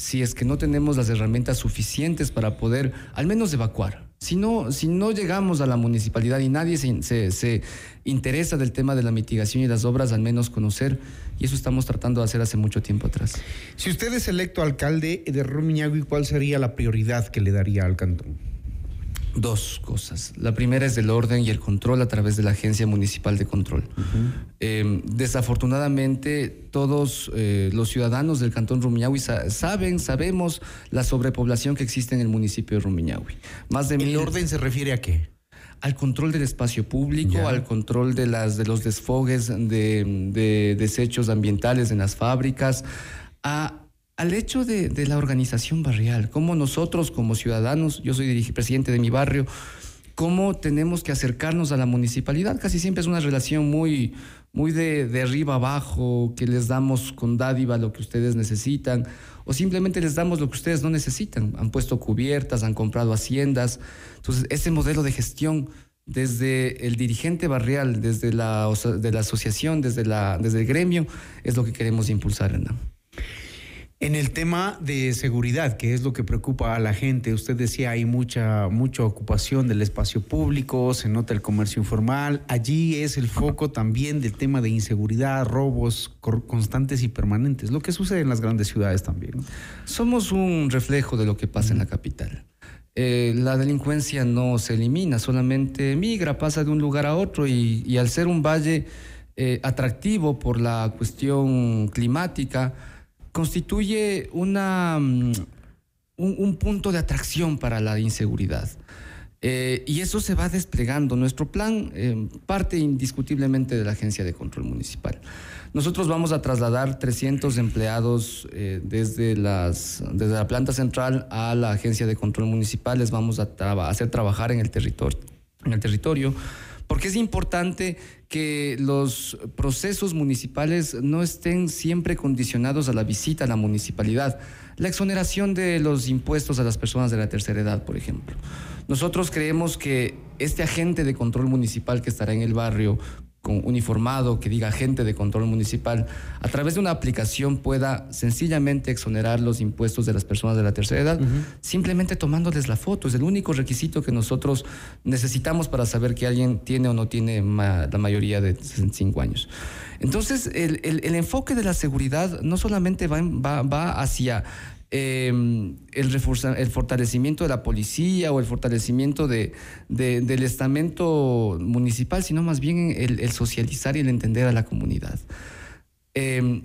Si es que no tenemos las herramientas suficientes para poder al menos evacuar. Si no, si no llegamos a la municipalidad y nadie se, se- se interesa del tema de la mitigación y las obras, al menos conocer, y eso estamos tratando de hacer hace mucho tiempo atrás. Si usted es electo alcalde de Rumiñahui, ¿cuál sería la prioridad que le daría al cantón? Dos cosas. La primera es el orden y el control a través de la Agencia Municipal de Control. Eh, desafortunadamente, todos eh, los ciudadanos del Cantón Rumiñahui sa- saben, sabemos la sobrepoblación que existe en el municipio de Rumiñahui. Más de ¿El orden se refiere a qué? Al control del espacio público, al control de, las, de los desfogues de, de desechos ambientales en las fábricas, a al hecho de, de la organización barrial, cómo nosotros como ciudadanos, yo soy presidente de mi barrio, cómo tenemos que acercarnos a la municipalidad. Casi siempre es una relación muy, muy de, de arriba abajo, que les damos con dádiva lo que ustedes necesitan, o simplemente les damos lo que ustedes no necesitan. Han puesto cubiertas, han comprado haciendas. Entonces, ese modelo de gestión desde el dirigente barrial, desde la, de la asociación, desde, la, desde el gremio, es lo que queremos impulsar, Hernán. En el tema de seguridad, que es lo que preocupa a la gente, usted decía hay mucha, mucha ocupación del espacio público, se nota el comercio informal, allí es el foco también del tema de inseguridad, robos constantes y permanentes, lo que sucede en las grandes ciudades también. Somos un reflejo de lo que pasa en la capital. Eh, la delincuencia no se elimina, solamente migra, pasa de un lugar a otro y, y al ser un valle eh, atractivo por la cuestión climática, constituye una, mm, un, un punto de atracción para la inseguridad. Eh, y eso se va desplegando. Nuestro plan eh, parte indiscutiblemente de la Agencia de Control Municipal. Nosotros vamos a trasladar 300 empleados eh, desde, las, desde la planta central a la Agencia de Control Municipal. Les vamos a hacer trabajar en el territorio. En el territorio porque es importante que los procesos municipales no estén siempre condicionados a la visita a la municipalidad. La exoneración de los impuestos a las personas de la tercera edad, por ejemplo. Nosotros creemos que este agente de control municipal que estará en el barrio con uniformado que diga agente de control municipal, a través de una aplicación pueda sencillamente exonerar los impuestos de las personas de la tercera edad, simplemente tomándoles la foto. Es el único requisito que nosotros necesitamos para saber que alguien tiene o no tiene ma- la mayoría de 65 años. Entonces, el, el- el enfoque de la seguridad no solamente va, en- va, va hacia eh, el, el fortalecimiento de la policía o el fortalecimiento de, de- del estamento municipal, sino más bien el, socializar y el entender a la comunidad. Eh,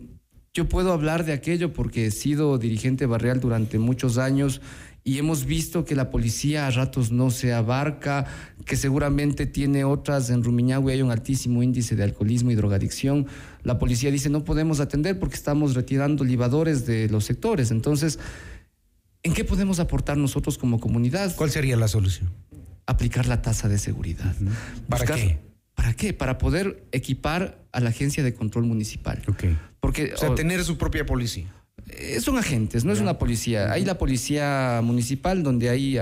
yo puedo hablar de aquello porque he sido dirigente barrial durante muchos años y hemos visto que la policía a ratos no se abarca, que seguramente tiene otras, en Rumiñahui hay un altísimo índice de alcoholismo y drogadicción. La policía dice no podemos atender porque estamos retirando libadores de los sectores. Entonces, ¿en qué podemos aportar nosotros como comunidad? ¿Cuál sería la solución? Aplicar la tasa de seguridad. ¿Para Buscar- qué? ¿Para qué? Para poder equipar a la agencia de control municipal. Porque, O sea, o- tener su propia policía. Eh, son agentes, no es una policía. Hay la policía municipal donde hay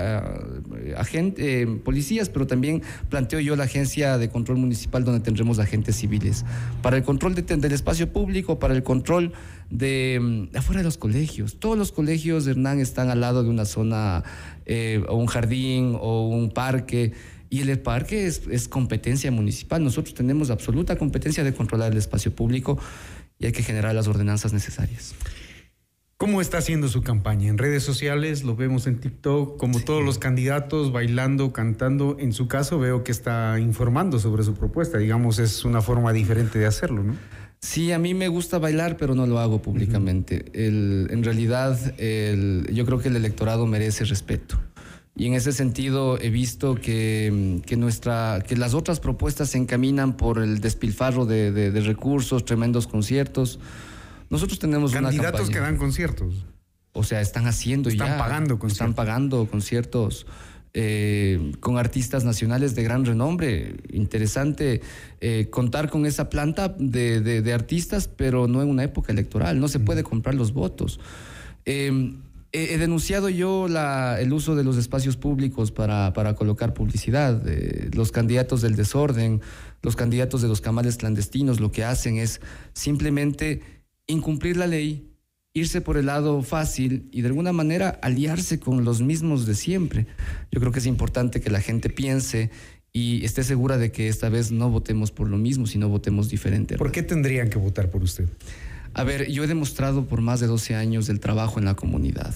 agentes, policías, pero también planteo yo la agencia de control municipal donde tendremos agentes civiles para el control de- del espacio público, para el control de mm, afuera de los colegios. Todos los colegios, Hernán, están al lado de una zona eh, o un jardín o un parque. Y el parque es, es competencia municipal. Nosotros tenemos absoluta competencia de controlar el espacio público y hay que generar las ordenanzas necesarias. ¿Cómo está haciendo su campaña? En redes sociales, lo vemos en TikTok, como todos los candidatos, bailando, cantando. En su caso, veo que está informando sobre su propuesta. Digamos, es una forma diferente de hacerlo, ¿no? Sí, a mí me gusta bailar, pero no lo hago públicamente. El- en realidad, el- yo creo que el electorado merece respeto. Y en ese sentido he visto que, que nuestra, que las otras propuestas se encaminan por el despilfarro de, de- de recursos, tremendos conciertos. Nosotros tenemos una Candidatos que dan conciertos. O sea, están haciendo Están ya. pagando Están pagando conciertos eh, con artistas nacionales de gran renombre. Interesante eh, contar con esa planta de, de- de artistas, pero no en una época electoral. No se puede comprar los votos. Eh, he denunciado yo la- el uso de los espacios públicos para, para colocar publicidad. Eh, los candidatos del desorden, los candidatos de los camales clandestinos, lo que hacen es simplemente incumplir la ley, irse por el lado fácil y de alguna manera aliarse con los mismos de siempre. Yo creo que es importante que la gente piense y esté segura de que esta vez no votemos por lo mismo, sino votemos diferente. ¿Por qué tendrían que votar por usted? A ver, yo he demostrado por más de 12 años el trabajo en la comunidad.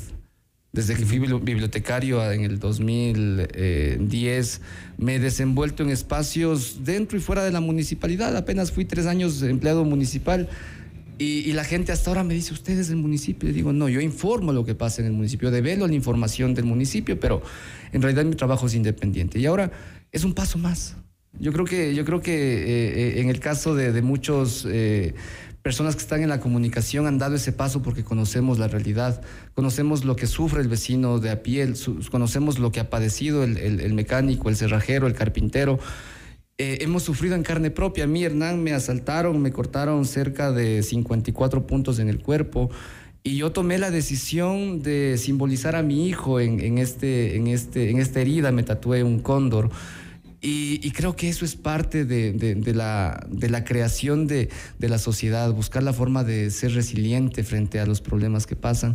Desde que fui bibli- bibliotecario en el 2010, me he desenvuelto en espacios dentro y fuera de la municipalidad. Apenas fui tres años empleado municipal y, y la gente hasta ahora me dice, ¿usted es del municipio? Y digo, no, yo informo lo que pasa en el municipio, develo la información del municipio, pero en realidad mi trabajo es independiente. Y ahora es un paso más. Yo creo que, yo creo que eh, eh, en el caso de, de muchos eh, personas que están en la comunicación han dado ese paso porque conocemos la realidad, conocemos lo que sufre el vecino de a pie, conocemos lo que ha padecido el, el- el mecánico, el cerrajero, el carpintero. Eh, hemos sufrido en carne propia. A mí, Hernán, me asaltaron, me cortaron cerca de 54 puntos en el cuerpo. Y yo tomé la decisión de simbolizar a mi hijo en, este, este, en esta herida, me tatué un cóndor. Y, y creo que eso es parte de, de- de la, de la creación de, la sociedad, buscar la forma de ser resiliente frente a los problemas que pasan.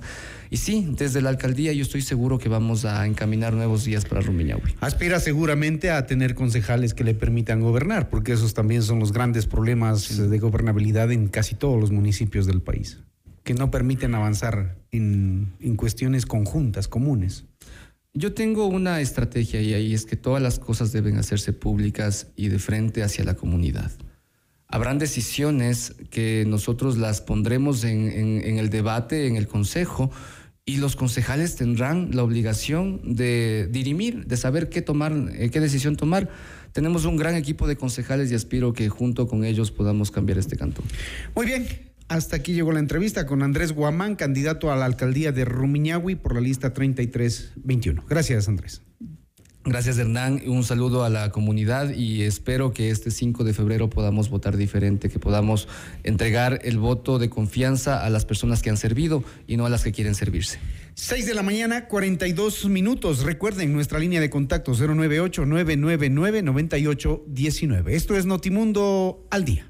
Y sí, desde la alcaldía yo estoy seguro que vamos a encaminar nuevos días para Rumiñahui. Aspira seguramente a tener concejales que le permitan gobernar, porque esos también son los grandes problemas de gobernabilidad en casi todos los municipios del país, que no permiten avanzar en, en cuestiones conjuntas, comunes. Yo tengo una estrategia y ahí es que todas las cosas deben hacerse públicas y de frente hacia la comunidad. Habrán decisiones que nosotros las pondremos en, el debate, en el consejo, y los concejales tendrán la obligación de dirimir, de saber qué tomar, eh, qué decisión tomar. Tenemos un gran equipo de concejales y aspiro que junto con ellos podamos cambiar este cantón. Muy bien, hasta aquí llegó la entrevista con Andrés Guamán, candidato a la alcaldía de Rumiñahui por la lista 3321. Gracias, Andrés. Gracias Hernán, un saludo a la comunidad y espero que este 5 de febrero podamos votar diferente, que podamos entregar el voto de confianza a las personas que han servido y no a las que quieren servirse. 6 de la mañana, 42 minutos. Recuerden nuestra línea de contacto 098-999-9819. Esto es Notimundo al día.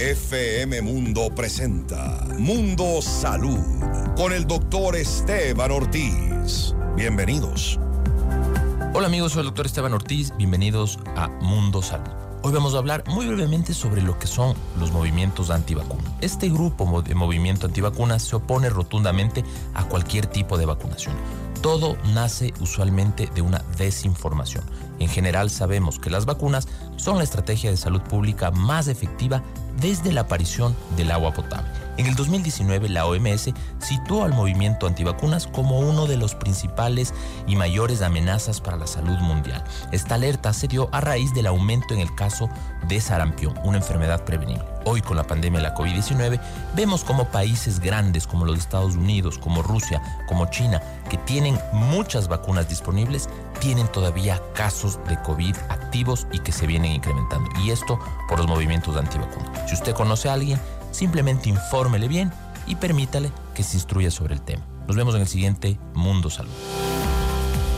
FM Mundo presenta Mundo Salud con el doctor Esteban Ortiz. Bienvenidos. Hola amigos, soy el doctor Esteban Ortiz, bienvenidos a Mundo Salud. Hoy vamos a hablar muy brevemente sobre lo que son los movimientos antivacunas. Este grupo de movimiento antivacunas se opone rotundamente a cualquier tipo de vacunación. Todo nace usualmente de una desinformación. En general sabemos que las vacunas son la estrategia de salud pública más efectiva desde la aparición del agua potable. En el 2019 la OMS situó al movimiento antivacunas como uno de los principales y mayores amenazas para la salud mundial. Esta alerta se dio a raíz del aumento en el caso de sarampión, una enfermedad prevenible. Hoy con la pandemia de la COVID-19 vemos como países grandes como los Estados Unidos, como Rusia, como China, que tienen muchas vacunas disponibles, tienen todavía casos de COVID activos y que se vienen incrementando. Y esto por los movimientos antivacunas. Si usted conoce a alguien, simplemente infórmele bien y permítale que se instruya sobre el tema. Nos vemos en el siguiente Mundo Salud.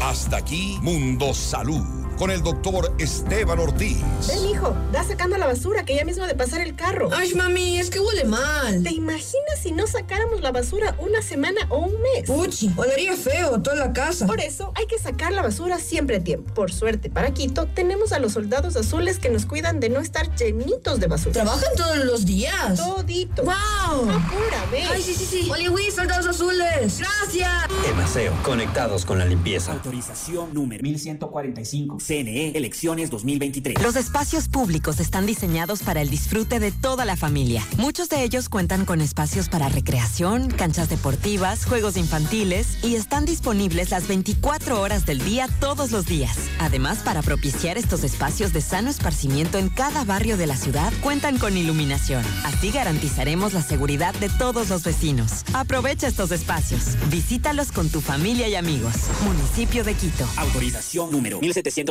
Hasta aquí Mundo Salud con el doctor Esteban Ortiz. Ven, hijo, da sacando la basura que ya mismo de pasar el carro. Ay, mami, es que huele mal. ¿Te imaginas si no sacáramos la basura una semana o un mes? Puchi, olería feo toda la casa. Por eso hay que sacar la basura siempre a tiempo. Por suerte, para Quito tenemos a los soldados azules que nos cuidan de no estar llenitos de basura. ¿Trabajan todos los días? Todito. ¡Wow! Apúrame. Ay, sí, sí, sí. Oli, soldados azules. Gracias. Emaseo, conectados con la limpieza. Autorización número 1145. CNE Elecciones 2023. Los espacios públicos están diseñados para el disfrute de toda la familia. Muchos de ellos cuentan con espacios para recreación, canchas deportivas, juegos infantiles y están disponibles las 24 horas del día todos los días. Además, para propiciar estos espacios de sano esparcimiento en cada barrio de la ciudad, cuentan con iluminación. Así garantizaremos la seguridad de todos los vecinos. Aprovecha estos espacios. Visítalos con tu familia y amigos. Municipio de Quito. Autorización número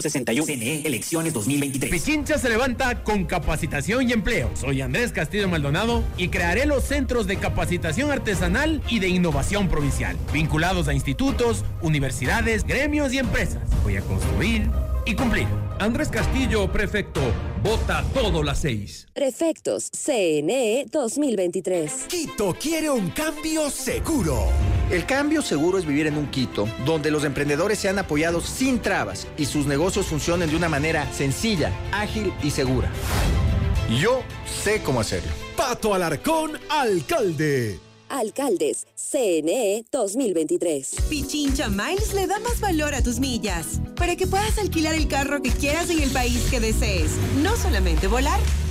1761. CNE Elecciones 2023. Pichincha se levanta con capacitación y empleo. Soy Andrés Castillo Maldonado y crearé los centros de capacitación artesanal y de innovación provincial, vinculados a institutos, universidades, gremios y empresas. Voy a construir y cumplir. Andrés Castillo, prefecto. Vota todo las seis. Prefectos CNE 2023. Quito quiere un cambio seguro. El cambio seguro es vivir en un Quito donde los emprendedores sean apoyados sin trabas y sus negocios funcionen de una manera sencilla, ágil y segura. Yo sé cómo hacerlo. Pato Alarcón, alcalde. Alcaldes, CNE 2023. Pichincha Miles le da más valor a tus millas para que puedas alquilar el carro que quieras en el país que desees. No solamente volar,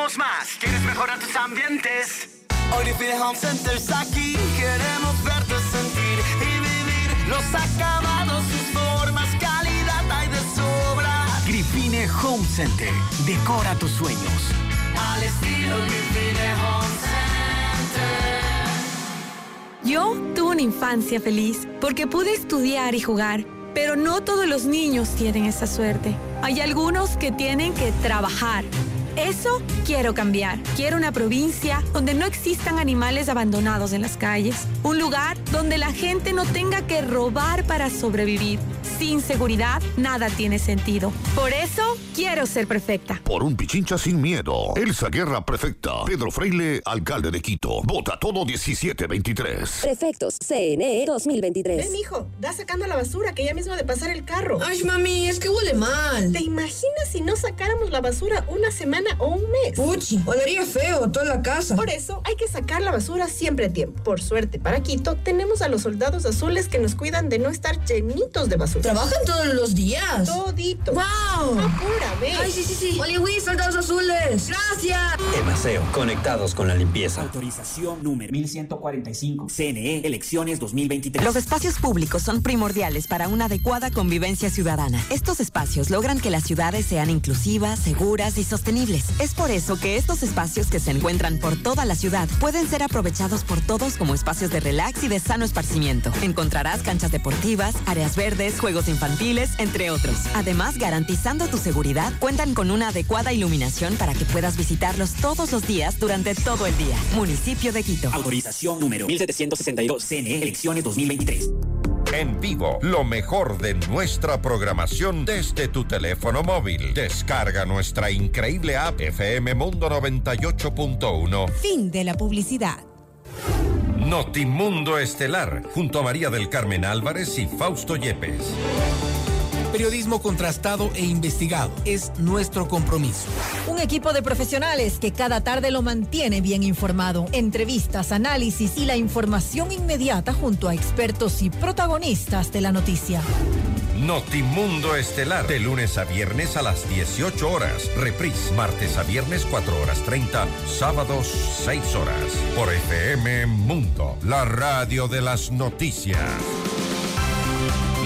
hoy tenemos más. ¿Quieres mejorar tus ambientes? Hoy Grifine Home Center está aquí. Queremos verte sentir y vivir los acabados, sus formas, calidad hay de sobra. Grifine Home Center. Decora tus sueños. Al estilo Grifine Home Center. Yo tuve una infancia feliz porque pude estudiar y jugar, pero no todos los niños tienen esa suerte. Hay algunos que tienen que trabajar. Eso quiero cambiar. Quiero una provincia donde no existan animales abandonados en las calles. Un lugar donde la gente no tenga que robar para sobrevivir. Sin seguridad, nada tiene sentido. Por eso, quiero ser perfecta. Por un Pichincha sin miedo. Elsa Guerra, prefecta. Pedro Freile, alcalde de Quito. Vota todo 1723. Prefectos CNE 2023. Ven, hijo, da sacando la basura que ya mismo de pasar el carro. Ay, mami, es que huele mal. ¿Te imaginas si no sacáramos la basura una semana o un mes? Puchi, olería feo toda la casa. Por eso hay que sacar la basura siempre a tiempo. Por suerte, para Quito tenemos a los soldados azules que nos cuidan de no estar llenitos de basura. ¿Trabajan todos los días? Todito. ¡Wow! Apúrame. Ay, sí, sí, sí. Oli, soldados azules. Gracias. Emaseo, conectados con la limpieza. Autorización número 1145. CNE Elecciones 2023. Los espacios públicos son primordiales para una adecuada convivencia ciudadana. Estos espacios logran que las ciudades sean inclusivas, seguras y sostenibles. Es por eso que estos espacios que se encuentran por toda la ciudad pueden ser aprovechados por todos como espacios de relax y de sano esparcimiento. Encontrarás canchas deportivas, áreas verdes, juegos infantiles, entre otros. Además, garantizando tu seguridad, cuentan con una adecuada iluminación para que puedas visitarlos todos los días durante todo el día. Municipio de Quito. Autorización número 1762. CNE Elecciones 2023. En vivo, lo mejor de nuestra programación desde tu teléfono móvil. Descarga nuestra increíble app FM Mundo 98.1. Fin de la publicidad. Notimundo Estelar, junto a María del Carmen Álvarez y Fausto Yepes. Periodismo contrastado e investigado es nuestro compromiso. Un equipo de profesionales que cada tarde lo mantiene bien informado. Entrevistas, análisis y la información inmediata junto a expertos y protagonistas de la noticia. Notimundo Estelar, de lunes a viernes a las 18 horas. Reprise, martes a viernes 4 horas 30, sábados 6 horas. Por FM Mundo, la radio de las noticias.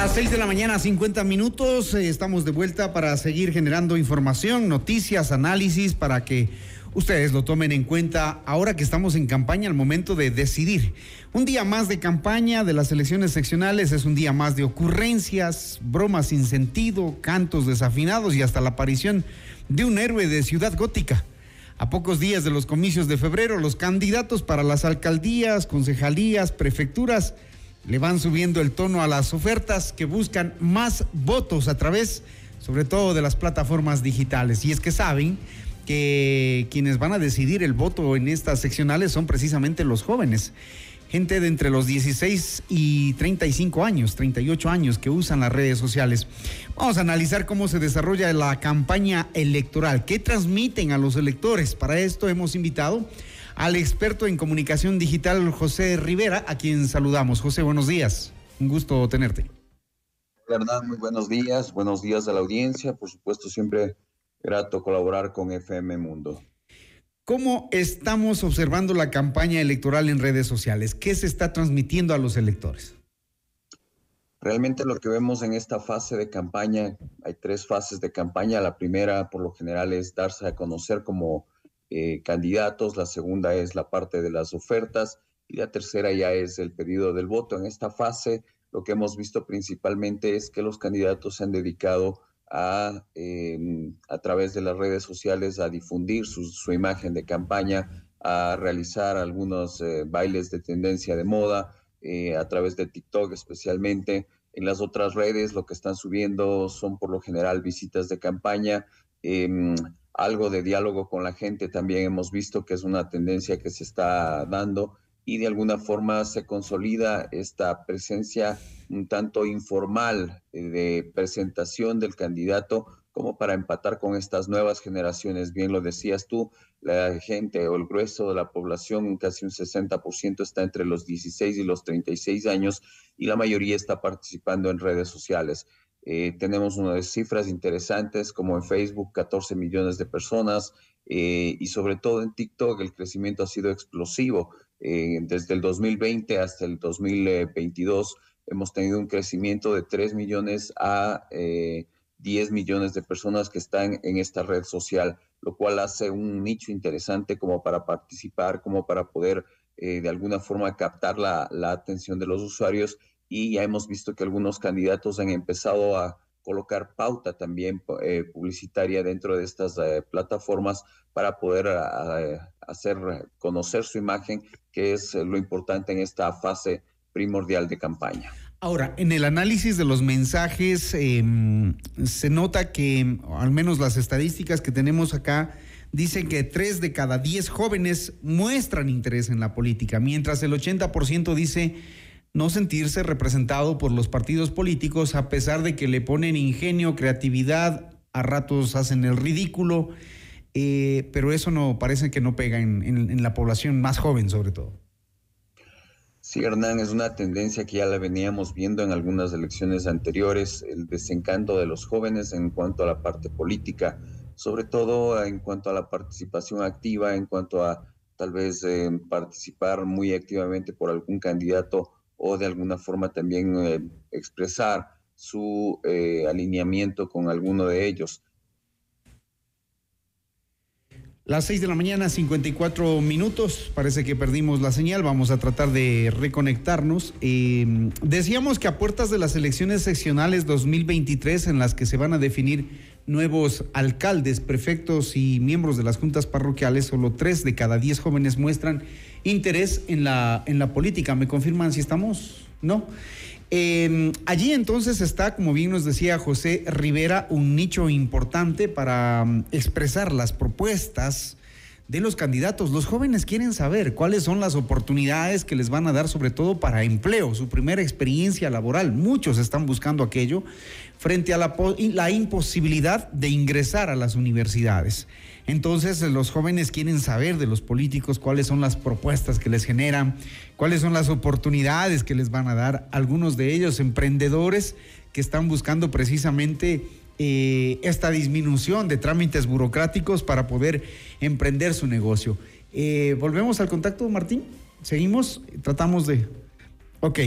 Las 6 de la mañana, 50 minutos. eh, Estamos de vuelta para seguir generando información, noticias, análisis para que ustedes lo tomen en cuenta ahora que estamos en campaña al momento de decidir. Un día más de campaña de las elecciones seccionales es un día más de ocurrencias, bromas sin sentido, cantos desafinados y hasta la aparición de un héroe de ciudad gótica. A pocos días de los comicios de febrero, los candidatos para las alcaldías, concejalías, prefecturas le van subiendo el tono a las ofertas que buscan más votos a través, sobre todo, de las plataformas digitales. Y es que saben que quienes van a decidir el voto en estas seccionales son precisamente los jóvenes. Gente de entre los 16 y 35 años, 38 años que usan las redes sociales. Vamos a analizar cómo se desarrolla la campaña electoral, qué transmiten a los electores. Para esto hemos invitado al experto en comunicación digital José Rivera, a quien saludamos. José, buenos días. Un gusto tenerte. Hernán, muy buenos días. Buenos días a la audiencia. Por supuesto, siempre grato colaborar con FM Mundo. ¿Cómo estamos observando la campaña electoral en redes sociales? ¿Qué se está transmitiendo a los electores? Realmente lo que vemos en esta fase de campaña, hay tres fases de campaña. La primera, por lo general, es darse a conocer como eh, candidatos. La segunda es la parte de las ofertas. Y la tercera ya es el pedido del voto. En esta fase, lo que hemos visto principalmente es que los candidatos se han dedicado a, eh, a través de las redes sociales, a difundir su, su imagen de campaña, a realizar algunos eh, bailes de tendencia de moda, eh, a través de TikTok especialmente. En las otras redes lo que están subiendo son por lo general visitas de campaña, em, algo de diálogo con la gente también hemos visto que es una tendencia que se está dando y de alguna forma se consolida esta presencia un tanto informal eh, de presentación del candidato como para empatar con estas nuevas generaciones. Bien lo decías tú, la gente o el grueso de la población, casi un 60% está entre los 16 y los 36 años y la mayoría está participando en redes sociales. Eh, tenemos unas cifras interesantes como en Facebook 14 millones de personas eh, y sobre todo en TikTok el crecimiento ha sido explosivo. Eh, desde el 2020 hasta el 2022 hemos tenido un crecimiento de 3 millones a 10 millones de personas que están en esta red social, lo cual hace un nicho interesante como para participar, como para poder de alguna forma captar la atención de los usuarios y ya hemos visto que algunos candidatos han empezado a colocar pauta también eh, publicitaria dentro de estas eh, plataformas para poder eh, hacer conocer su imagen, que es lo importante en esta fase primordial de campaña. Ahora, en el análisis de los mensajes eh, se nota que, al menos las estadísticas que tenemos acá, dicen que tres de cada diez jóvenes muestran interés en la política, mientras el 80% dice no sentirse representado por los partidos políticos a pesar de que le ponen ingenio, creatividad, a ratos hacen el ridículo, eh, pero eso no parece que no pega en, la población más joven sobre todo. Sí, Hernán, es una tendencia que ya la veníamos viendo en algunas elecciones anteriores, el desencanto de los jóvenes en cuanto a la parte política, sobre todo en cuanto a la participación activa, en cuanto a tal vez eh, participar muy activamente por algún candidato o de alguna forma también eh, expresar su eh, alineamiento con alguno de ellos. Las 6 de la mañana, 54 minutos. Parece que perdimos la señal. Vamos a tratar de reconectarnos. Eh, decíamos que a puertas de las elecciones seccionales 2023, en las que se van a definir nuevos alcaldes, prefectos y miembros de las juntas parroquiales, solo tres de cada diez jóvenes muestran interés en la, en la política. ¿Me confirman si estamos? No. Eh, allí entonces está, como bien nos decía José Rivera, un nicho importante para mm, expresar las propuestas de los candidatos. Los jóvenes quieren saber cuáles son las oportunidades que les van a dar, sobre todo para empleo, su primera experiencia laboral. Muchos están buscando aquello frente a la imposibilidad de ingresar a las universidades. Entonces los jóvenes quieren saber de los políticos cuáles son las propuestas que les generan, cuáles son las oportunidades que les van a dar. Algunos de ellos emprendedores que están buscando precisamente eh, esta disminución de trámites burocráticos para poder emprender su negocio. Eh, Volvemos al contacto, Martín. Seguimos, tratamos de... Ok.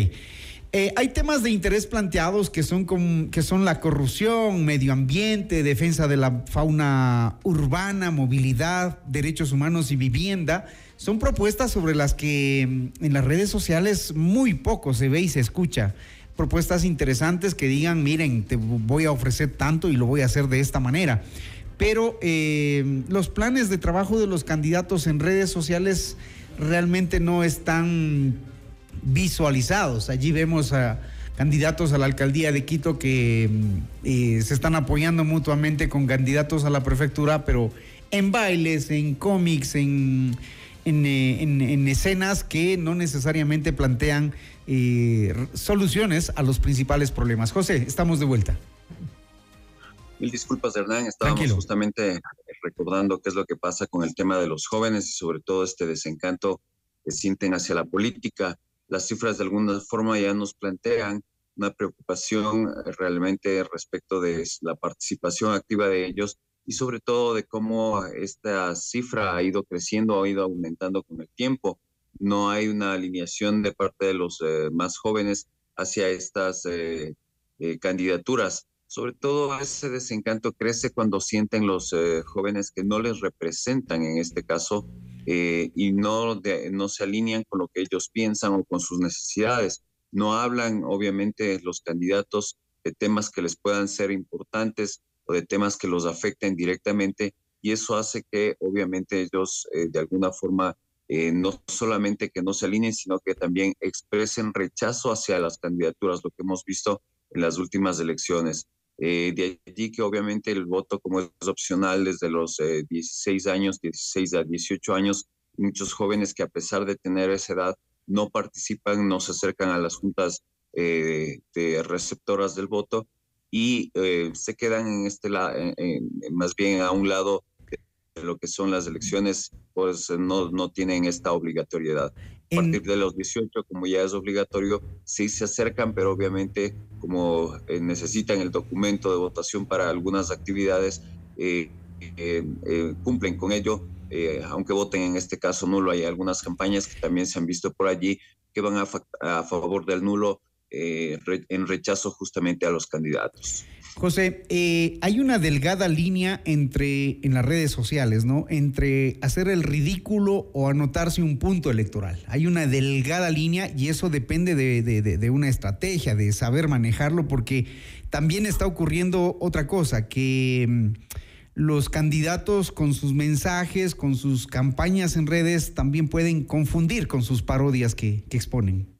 Eh, hay temas de interés planteados que son, com- que son la corrupción, medio ambiente, defensa de la fauna urbana, movilidad, derechos humanos y vivienda. Son propuestas sobre las que mm, en las redes sociales muy poco se ve y se escucha. Propuestas interesantes que digan, miren, te voy a ofrecer tanto y lo voy a hacer de esta manera. Pero eh, los planes de trabajo de los candidatos en redes sociales realmente no están visualizados. Allí vemos a candidatos a la alcaldía de Quito que mm, eh, se están apoyando mutuamente con candidatos a la prefectura, pero en bailes, en cómics, en, en, eh, en- en escenas que no necesariamente plantean eh, soluciones a los principales problemas. José, estamos de vuelta. Mil disculpas, Hernán. Estábamos Tranquilo. justamente recordando qué es lo que pasa con el tema de los jóvenes y sobre todo este desencanto que sienten hacia la política. Las cifras de alguna forma ya nos plantean una preocupación eh, realmente respecto de la participación activa de ellos y sobre todo de cómo esta cifra ha ido creciendo, ha ido aumentando con el tiempo. No hay una alineación de parte de los eh, más jóvenes hacia estas eh, candidaturas. Sobre todo ese desencanto crece cuando sienten los jóvenes que no les representan en este caso eh, y no, no se alinean con lo que ellos piensan o con sus necesidades. No hablan, obviamente, los candidatos de temas que les puedan ser importantes o de temas que los afecten directamente y eso hace que, obviamente, ellos eh, de alguna forma eh, no solamente que no se alineen, sino que también expresen rechazo hacia las candidaturas, lo que hemos visto en las últimas elecciones. Eh, de allí que obviamente el voto como es opcional desde los eh, 16 años, 16 a 18 años, muchos jóvenes que a pesar de tener esa edad no participan, no se acercan a las juntas eh, receptoras del voto y eh, se quedan en este la- más bien a un lado de lo que son las elecciones, pues no, no tienen esta obligatoriedad. A partir de los 18, como ya es obligatorio, sí se acercan, pero obviamente como eh, necesitan el documento de votación para algunas actividades, eh, eh, cumplen con ello, aunque voten en este caso nulo. Hay algunas campañas que también se han visto por allí que van a, fa- a favor del nulo eh, en rechazo justamente a los candidatos. José, eh, hay una delgada línea entre en las redes sociales, ¿no? Entre hacer el ridículo o anotarse un punto electoral. Hay una delgada línea y eso depende de, una estrategia, de saber manejarlo, porque también está ocurriendo otra cosa, que mm, los candidatos con sus mensajes, con sus campañas en redes, también pueden confundir con sus parodias que exponen.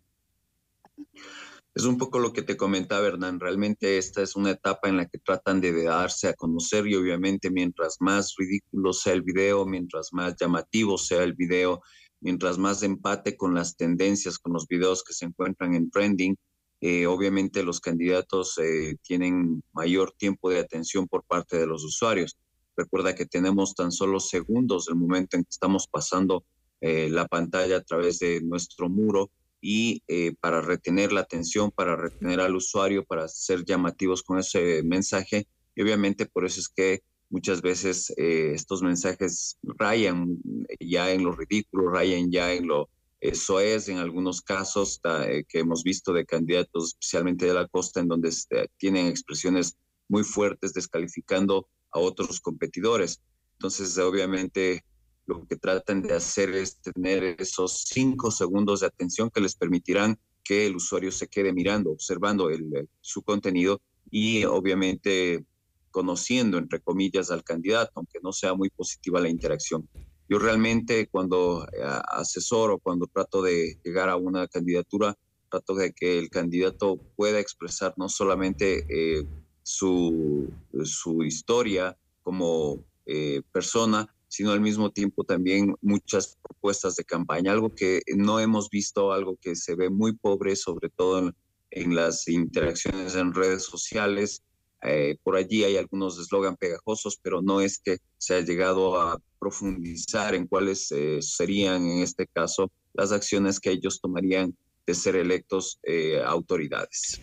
Es un poco lo que te comentaba, Hernán. Realmente esta es una etapa en la que tratan de darse a conocer y obviamente mientras más ridículo sea el video, mientras más llamativo sea el video, mientras más empate con las tendencias, con los videos que se encuentran en trending, eh, obviamente los candidatos eh, tienen mayor tiempo de atención por parte de los usuarios. Recuerda que tenemos tan solo segundos del momento en que estamos pasando eh, la pantalla a través de nuestro muro y eh, para retener la atención, para retener al usuario, para ser llamativos con ese mensaje. Y obviamente por eso es que muchas veces eh, estos mensajes rayan ya en lo ridículo, rayan ya en lo eso es en algunos casos eh, que hemos visto de candidatos, especialmente de la costa, en donde tienen expresiones muy fuertes descalificando a otros competidores. Entonces, obviamente, lo que tratan de hacer es tener esos cinco segundos de atención que les permitirán que el usuario se quede mirando, observando el, su contenido y obviamente conociendo, entre comillas, al candidato, aunque no sea muy positiva la interacción. Yo realmente cuando eh, asesoro, cuando trato de llegar a una candidatura, trato de que el candidato pueda expresar no solamente eh, su, su, historia como eh, persona, sino al mismo tiempo también muchas propuestas de campaña, algo que no hemos visto, algo que se ve muy pobre, sobre todo en, en las interacciones en redes sociales. Eh, por allí hay algunos eslogan pegajosos, pero no es que se haya llegado a profundizar en cuáles eh, serían en este caso las acciones que ellos tomarían de ser electos eh, autoridades.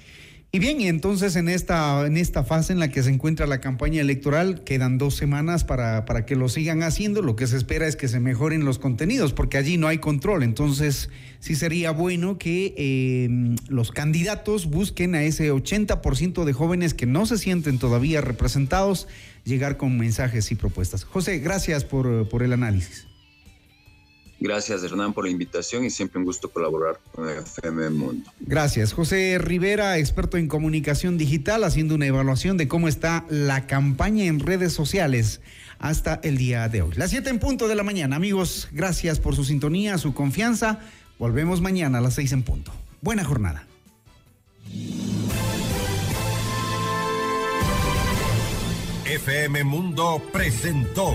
Y bien, y entonces en esta, en esta fase en la que se encuentra la campaña electoral, quedan dos semanas para, para que lo sigan haciendo. Lo que se espera es que se mejoren los contenidos, porque allí no hay control. Entonces, sí sería bueno que eh, los candidatos busquen a ese 80% de jóvenes que no se sienten todavía representados, llegar con mensajes y propuestas. José, gracias por, por el análisis. Gracias, Hernán, por la invitación y siempre un gusto colaborar con FM Mundo. Gracias. José Rivera, experto en comunicación digital, haciendo una evaluación de cómo está la campaña en redes sociales hasta el día de hoy. Las 7 en punto de la mañana. Amigos, gracias por su sintonía, su confianza. Volvemos mañana a las 6 en punto. Buena jornada. FM Mundo presentó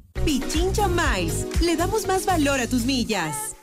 Pichincha Miles. Le damos más valor a tus millas.